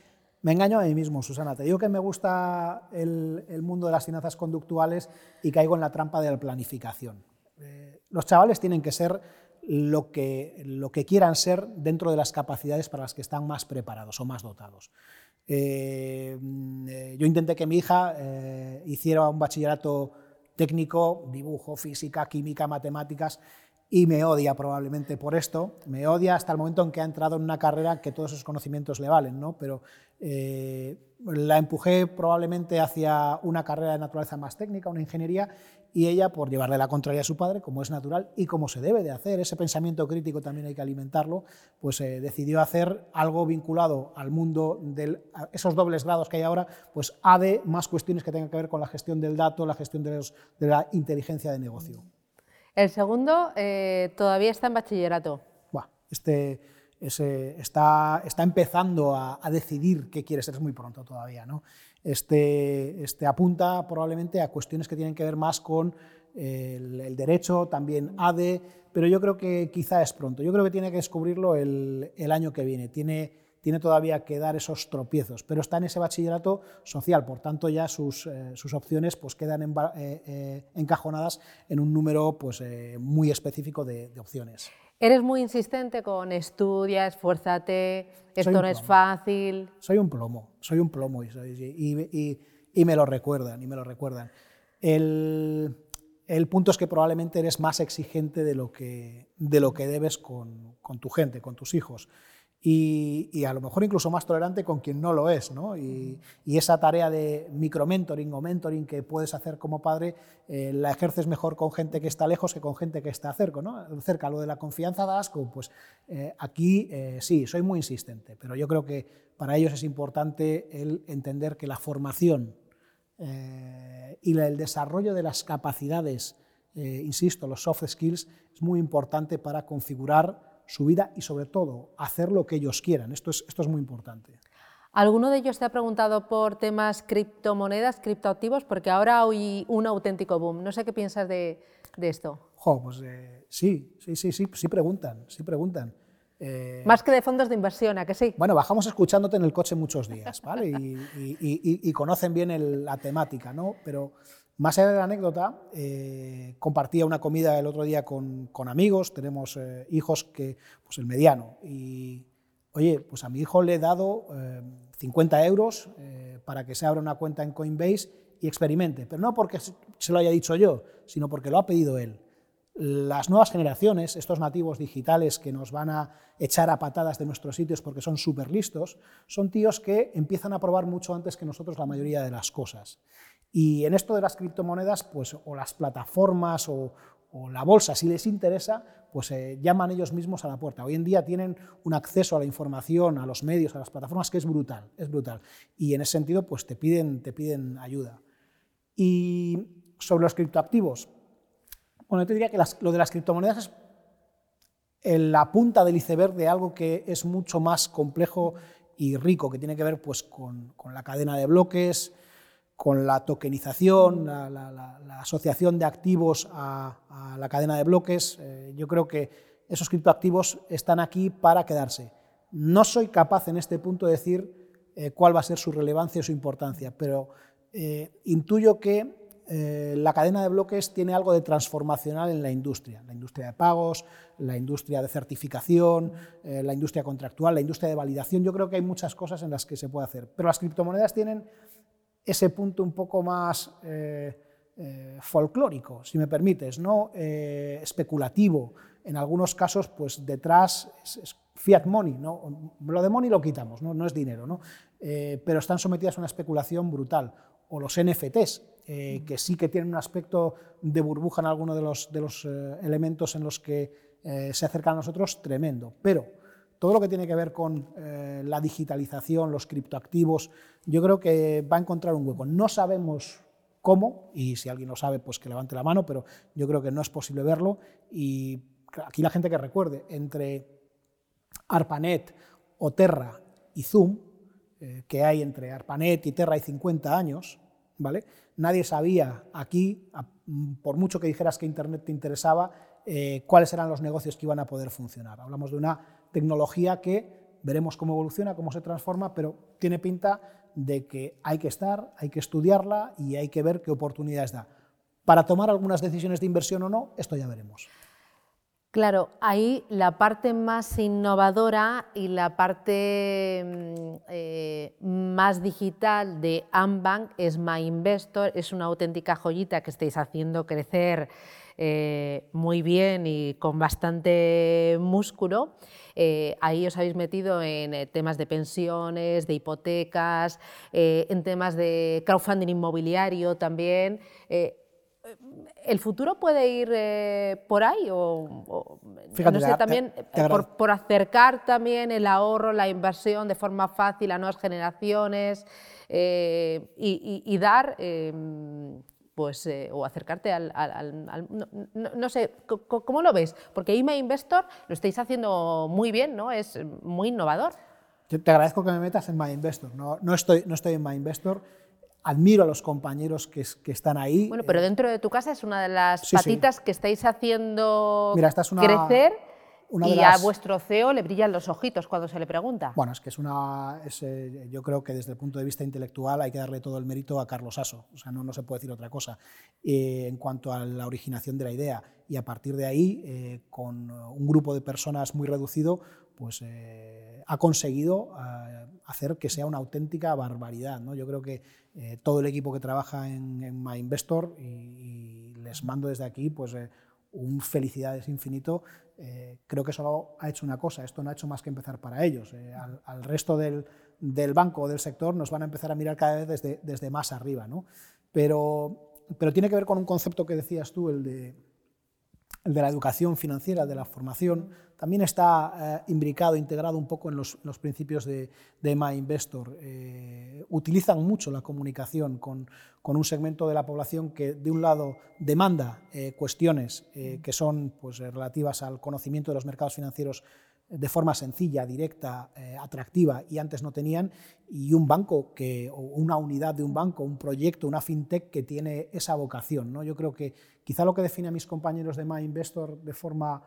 Me engaño a mí mismo, Susana. Te digo que me gusta el, mundo de las finanzas conductuales y caigo en la trampa de la planificación. Eh, los chavales tienen que ser lo que, lo que quieran ser dentro de las capacidades para las que están más preparados o más dotados. Eh, eh, yo intenté que mi hija hiciera un bachillerato técnico, dibujo, física, química, matemáticas, y me odia probablemente por esto, me odia hasta el momento en que ha entrado en una carrera que todos esos conocimientos le valen, ¿no? pero eh, la empujé probablemente hacia una carrera de naturaleza más técnica, una ingeniería, y ella, por llevarle la contraria a su padre, como es natural y como se debe de hacer, ese pensamiento crítico también hay que alimentarlo, pues eh, decidió hacer algo vinculado al mundo de esos dobles grados que hay ahora, pues ADE, más cuestiones que tengan que ver con la gestión del dato, la gestión de, de la inteligencia de negocio. El segundo eh, todavía está en bachillerato. este está, está, empezando a, decidir qué quiere ser, es muy pronto todavía. ¿no? Este, este, apunta probablemente a cuestiones que tienen que ver más con el, derecho, también ADE, pero yo creo que quizá es pronto. Yo creo que tiene que descubrirlo el, el año que viene. Tiene, tiene todavía que dar esos tropiezos, pero está en ese bachillerato social, por tanto ya sus, eh, opciones pues quedan eh, eh, encajonadas en un número pues, muy específico de, opciones. Eres muy insistente con estudia, esfuérzate, esto no es fácil. Soy un plomo, soy un plomo y, y, me lo recuerdan, y me lo recuerdan. El, el, punto es que probablemente eres más exigente de lo que, de lo que debes con, con tu gente, con tus hijos y, a lo mejor incluso más tolerante con quien no lo es. ¿no? Y, esa tarea de micromentoring o mentoring que puedes hacer como padre eh, la ejerces mejor con gente que está lejos que con gente que está cerca. ¿no? cerca. Lo de la confianza da asco, pues eh, aquí eh, sí, soy muy insistente, pero yo creo que para ellos es importante el entender que la formación y el desarrollo de las capacidades, insisto, los soft skills, es muy importante para configurar su vida y sobre todo hacer lo que ellos quieran. Esto es, esto es muy importante. ¿Alguno de ellos te ha preguntado por temas criptomonedas, criptoactivos? Porque ahora hay un auténtico boom. No sé qué piensas de, de esto. pues eh, sí, sí, sí, sí, sí preguntan, sí preguntan. Eh, Más que de fondos de inversión, ¿a que sí? Bueno, bajamos escuchándote en el coche muchos días, ¿vale? Y, conocen bien la temática, ¿no? Pero más allá de la anécdota, eh, compartía una comida el otro día con, amigos, tenemos eh, hijos que, pues el mediano, y oye, pues a mi hijo le he dado 50 eh, euros para que se abra una cuenta en Coinbase y experimente, pero no porque se lo haya dicho yo, sino porque lo ha pedido él. Las nuevas generaciones, estos nativos digitales que nos van a echar a patadas de nuestros sitios porque son súper listos, son tíos que empiezan a probar mucho antes que nosotros la mayoría de las cosas. Y en esto de las criptomonedas, pues o las plataformas o, la bolsa, si les interesa, pues eh, llaman ellos mismos a la puerta. Hoy en día tienen un acceso a la información, a los medios, a las plataformas que es brutal, es brutal. Y en ese sentido, pues te piden, te piden ayuda. Y sobre los criptoactivos, bueno, yo te diría que lo de las criptomonedas es la punta del iceberg de algo que es mucho más complejo y rico, que tiene que ver pues, con la cadena de bloques, con la tokenización, la, asociación de activos a, la cadena de bloques. Eh, yo creo que esos criptoactivos están aquí para quedarse. No soy capaz en este punto de decir eh, cuál va a ser su relevancia o su importancia, pero eh, intuyo que la cadena de bloques tiene algo de transformacional en la industria, la industria de pagos, la industria de certificación, la industria contractual, la industria de validación. Yo creo que hay muchas cosas en las que se puede hacer, pero las criptomonedas tienen ese punto un poco más eh, eh, folclórico, si me permites, ¿no? Eh, especulativo. En algunos casos, pues detrás es, fiat money, ¿no? lo de money lo quitamos, no, no es dinero, ¿no? pero están sometidas a una especulación brutal. O los NFTs, que sí que tienen un aspecto de burbuja en alguno de los, de los elementos en los que se acercan a nosotros, tremendo. Pero todo lo que tiene que ver con eh, la digitalización, los criptoactivos, yo creo que va a encontrar un hueco. No sabemos cómo, y si alguien lo sabe, pues que levante la mano, pero yo creo que no es posible verlo. Y aquí la gente que recuerde, entre ARPANET o Terra y Zoom, eh, que hay entre ARPANET y Terra hay 50 años, ¿vale? Nadie sabía aquí, por mucho que dijeras que Internet te interesaba, eh, cuáles eran los negocios que iban a poder funcionar. Hablamos de una tecnología que veremos cómo evoluciona, cómo se transforma, pero tiene pinta de que hay que estar, hay que estudiarla y hay que ver qué oportunidades da. Para tomar algunas decisiones de inversión o no, esto ya veremos. Claro, ahí la parte más innovadora y la parte mm, eh, más digital de Ambank es My Investor, es una auténtica joyita que estáis haciendo crecer eh, muy bien y con bastante músculo. Eh, ahí os habéis metido en eh, temas de pensiones, de hipotecas, en temas de crowdfunding inmobiliario también. ¿El futuro puede ir por ahí? O, no sé, también por, acercar también el ahorro, la inversión de forma fácil a nuevas generaciones y, dar pues, eh, o acercarte al... no, sé, ¿cómo lo ves? Porque IMA Investor lo estáis haciendo muy bien, ¿no? Es muy innovador. te agradezco que me metas en My Investor. No, no, estoy, no estoy en My Investor. Admiro a los compañeros que, que están ahí. Bueno, pero eh, dentro de tu casa es una de las patitas que estáis haciendo crecer y a vuestro CEO le brillan los ojitos cuando se le pregunta. Bueno, es que es una. Eh, yo creo que desde el punto de vista intelectual hay que darle todo el mérito a Carlos Aso. O sea, no, no se puede decir otra cosa. Eh, en cuanto a la originación de la idea. Y a partir de ahí, eh, con un grupo de personas muy reducido, pues ha conseguido hacer que sea una auténtica barbaridad. ¿no? Yo creo que todo el equipo que trabaja en, en MyInvestor, y, y, les mando desde aquí, pues un felicidades infinito eh, creo que solo ha hecho una cosa, esto no ha hecho más que empezar para ellos. Eh, al, resto del, banco o del sector nos van a empezar a mirar cada vez desde, desde más arriba. ¿no? Pero, pero tiene que ver con un concepto que decías tú, el de el de la educación financiera, de la formación, también está eh, imbricado, integrado un poco en los, principios de, de MyInvestor. Eh, utilizan mucho la comunicación con, un segmento de la población que, de un lado, demanda eh, cuestiones que son pues, relativas al conocimiento de los mercados financieros de forma sencilla, directa, eh, atractiva y antes no tenían, y un banco que, o una unidad de un banco, un proyecto, una fintech que tiene esa vocación. ¿no? Yo creo que quizá lo que define a mis compañeros de MyInvestor de forma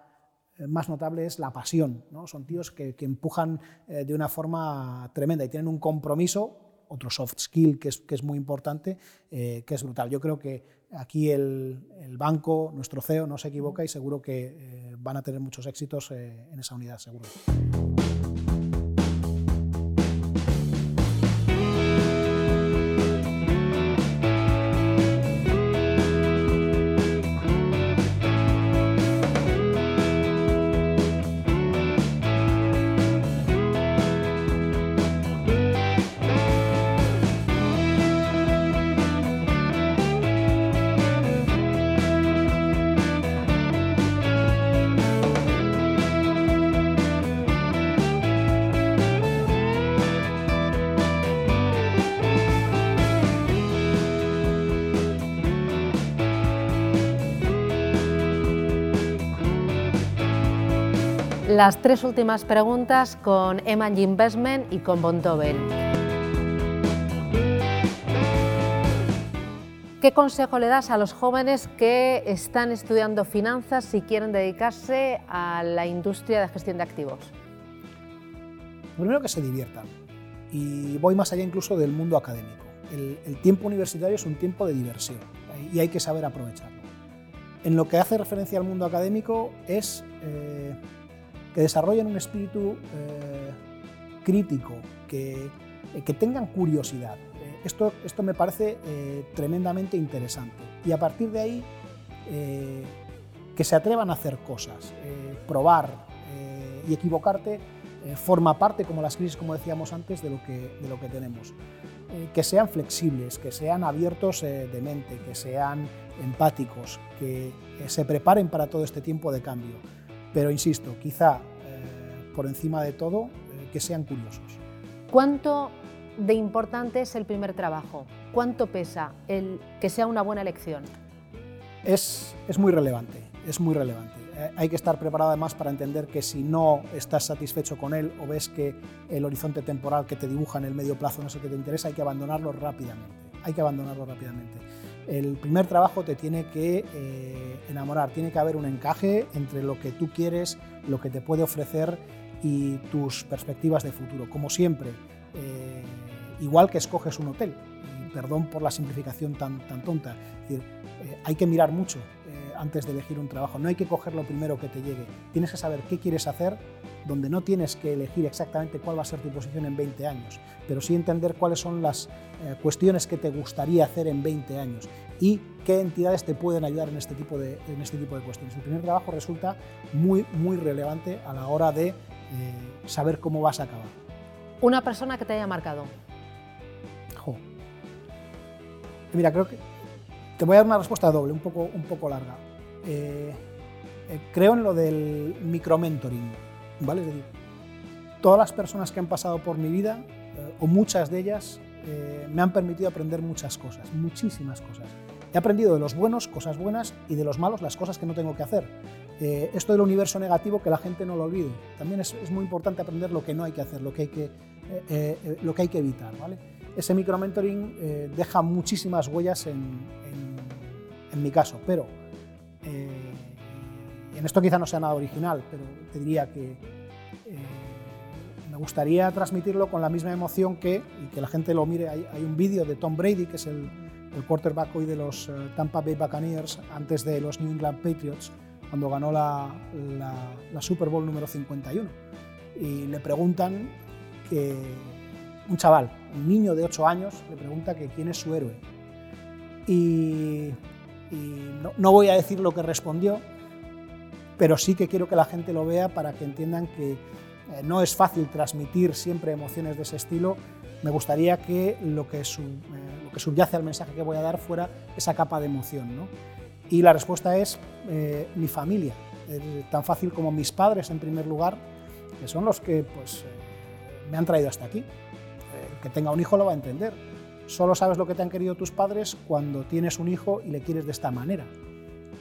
eh, más notable es la pasión. ¿no? Son tíos que, empujan eh, de una forma tremenda y tienen un compromiso otro soft skill que es, que es muy importante, que es brutal. Yo creo que aquí el, banco, nuestro CEO, no se equivoca y seguro que eh, van a tener muchos éxitos eh, en esa unidad, seguro. Las tres últimas preguntas con Eman Investment y con Bontobel. ¿Qué consejo le das a los jóvenes que están estudiando finanzas y quieren dedicarse a la industria de gestión de activos? Primero que se diviertan. Y voy más allá incluso del mundo académico. El, tiempo universitario es un tiempo de diversión y hay que saber aprovecharlo. En lo que hace referencia al mundo académico es eh, que desarrollen un espíritu eh, crítico, que, eh, que, tengan curiosidad. Eh, esto, esto me parece tremendamente interesante. Y a partir de ahí, que se atrevan a hacer cosas, probar y equivocarte forma parte, como las crisis, como decíamos antes, de lo que, de lo que tenemos. que sean flexibles, que sean abiertos de mente, que sean empáticos, que se preparen para todo este tiempo de cambio pero insisto, quizá eh, por encima de todo, eh, que sean curiosos. ¿Cuánto de importante es el primer trabajo? ¿Cuánto pesa el que sea una buena elección? Es, es muy relevante, es muy relevante. Eh, hay que estar preparado además para entender que si no estás satisfecho con él o ves que el horizonte temporal que te dibuja en el medio plazo no es el que te interesa, hay que abandonarlo rápidamente. Hay que abandonarlo rápidamente el primer trabajo te tiene que eh, enamorar, tiene que haber un encaje entre lo que tú quieres, lo que te puede ofrecer y tus perspectivas de futuro. Como siempre, eh, igual que escoges un hotel, perdón por la simplificación tan, tan tonta, decir, eh, hay que mirar mucho antes de elegir un trabajo, no hay que coger lo primero que te llegue, tienes que saber qué quieres hacer, donde no tienes que elegir exactamente cuál va a ser tu posición en 20 años, pero sí entender cuáles son las eh, cuestiones que te gustaría hacer en 20 años y qué entidades te pueden ayudar en este tipo de, en este tipo de cuestiones. El primer trabajo resulta muy, muy relevante a la hora de eh, saber cómo vas a acabar. Una persona que te haya marcado. Mira, creo que te voy a dar una respuesta doble, un poco, un poco larga. Eh, creo en lo del micromentoring, ¿vale? Es decir, todas las personas que han pasado por mi vida eh, o muchas de ellas, eh, me han permitido aprender muchas cosas, muchísimas cosas. He aprendido de los buenos cosas buenas y de los malos las cosas que no tengo que hacer. Eh, esto del universo negativo que la gente no lo olvide. También es, muy importante aprender lo que no hay que hacer, lo que hay que, lo que, hay que evitar. ¿vale? Ese micromentoring deja muchísimas huellas en, en, mi caso, pero en en esto quizá no sea nada original, pero te diría que eh, me gustaría transmitirlo con la misma emoción que, y que la gente lo mire, hay, un vídeo de Tom Brady, que es el, el quarterback hoy de los eh, Tampa Bay Buccaneers, antes de los New England Patriots, cuando ganó la, la, Super Bowl número 51. Y le preguntan que un chaval, un niño de 8 años, le pregunta que quién es su héroe. Y, no, no, voy a decir lo que respondió, pero sí que quiero que la gente lo vea para que entiendan que eh, no es fácil transmitir siempre emociones de ese estilo. Me gustaría que lo que, eh, lo que subyace al mensaje que voy a dar fuera esa capa de emoción. ¿no? Y la respuesta es eh, mi familia, tan fácil como mis padres en primer lugar, que son los que pues, eh, me han traído hasta aquí. Que tenga un hijo lo va a entender. Solo sabes lo que te han querido tus padres cuando tienes un hijo y le quieres de esta manera.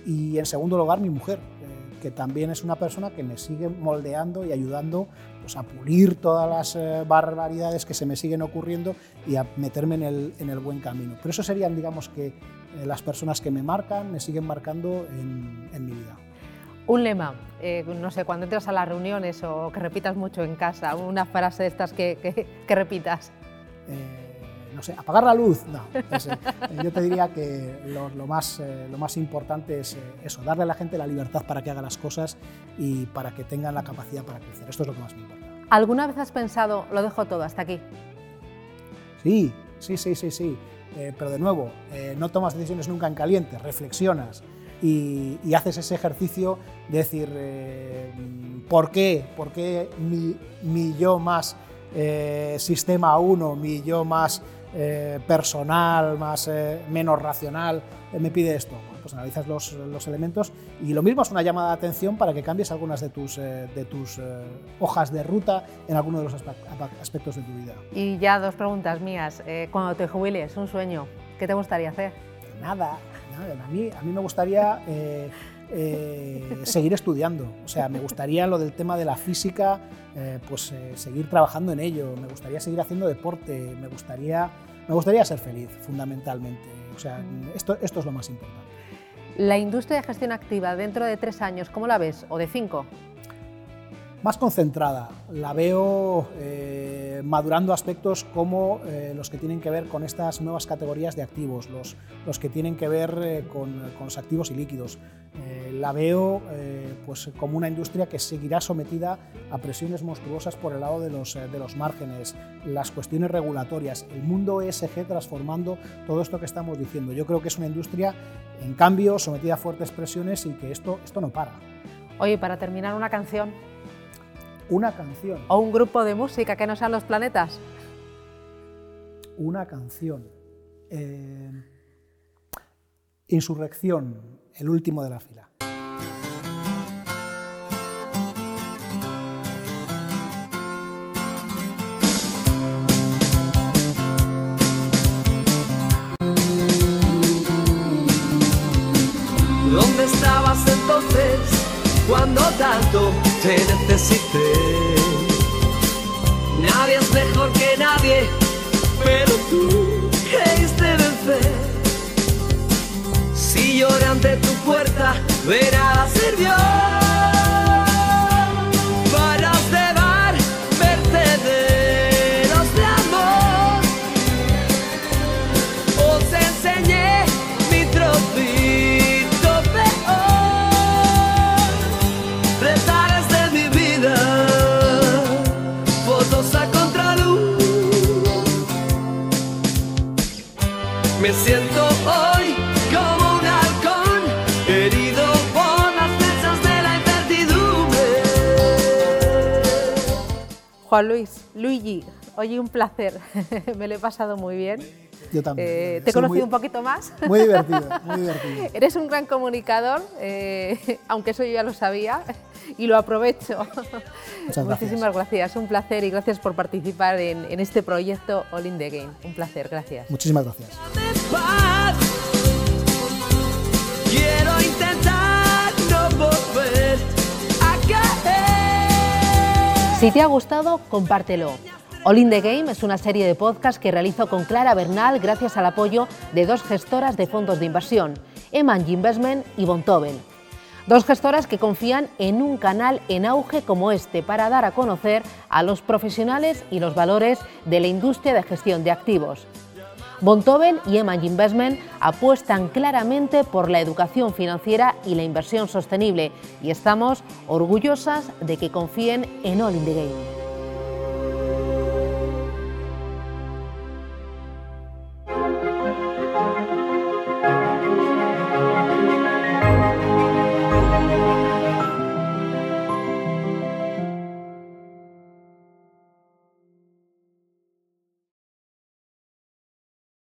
Y en segundo lugar, mi mujer, eh, que también es una persona que me sigue moldeando y ayudando pues, a pulir todas las barbaridades que se me siguen ocurriendo y a meterme en el, en el buen camino. Pero eso serían, digamos que, eh, las personas que me marcan, me siguen marcando en, mi vida. Un lema, eh, no sé, cuando entras a las reuniones o que repitas mucho en casa, una frase de estas que, que, repitas. Eh, no sé, apagar la luz, no. yo te diría que lo, más, lo más importante es eso, darle a la gente la libertad para que haga las cosas y para que tengan la capacidad para crecer. Esto es lo que más me importa. ¿Alguna vez has pensado, lo dejo todo hasta aquí? Sí, sí, sí, sí, sí. Eh, pero de nuevo, eh, no tomas decisiones nunca en caliente, reflexionas y, haces ese ejercicio de decir, eh, ¿por qué? ¿Por qué mi, yo más sistema 1, mi yo más personal, más, menos racional, me pide esto? pues analizas los, los, elementos y lo mismo es una llamada de atención para que cambies algunas de tus, eh, de tus eh, hojas de ruta en alguno de los aspectos de tu vida. Y ya dos preguntas mías. Eh, cuando te jubiles, un sueño, ¿qué te gustaría hacer? Nada, nada. A, mí, a mí me gustaría seguir estudiando. O sea, me gustaría lo del tema de la física, pues seguir trabajando en ello. Me gustaría seguir haciendo deporte. Me gustaría, me gustaría ser feliz, fundamentalmente. O sea, esto, esto es lo más importante. La industria de gestión activa dentro de tres años, ¿cómo la ves? ¿O de cinco? Más concentrada. La veo eh, madurando aspectos como eh, los que tienen que ver con estas nuevas categorías de activos, los, los que tienen que ver eh, con, con, los activos y líquidos. la veo pues, como una industria que seguirá sometida a presiones monstruosas por el lado de los, de los márgenes, las cuestiones regulatorias, el mundo ESG transformando todo esto que estamos diciendo. Yo creo que es una industria en cambio, sometida a fuertes presiones y que esto, esto no para. Oye, para terminar, una canción. Una canción. O un grupo de música que no sean los planetas. Una canción. Eh, insurrección, el último de la fila. Te necesité. Nadie es mejor que nadie, pero tú creíste vencer. Si lloré ante tu puerta, de nada sirvió. Juan Luis, Luigi, oye, un placer. Me lo he pasado muy bien. Yo también. Eh, ¿Te he conocido un poquito más? Muy divertido, muy divertido. Eres un gran comunicador, eh, aunque eso yo ya lo sabía y lo aprovecho. Muchas Muchísimas gracias. un placer y gracias por participar en, en este proyecto All in the Game. Un placer, gracias. Muchísimas gracias. Quiero intentar. Si te ha gustado, compártelo. All in the Game es una serie de podcast que realizo con Clara Bernal gracias al apoyo de dos gestoras de fondos de inversión, Eman Investment y Bontobel. Dos gestoras que confían en un canal en auge como este para dar a conocer a los profesionales y los valores de la industria de gestión de activos. Bontobel y Eman Investment apuestan claramente por la educación financiera y la inversión sostenible y estamos orgullosas de que confíen en All in the Game.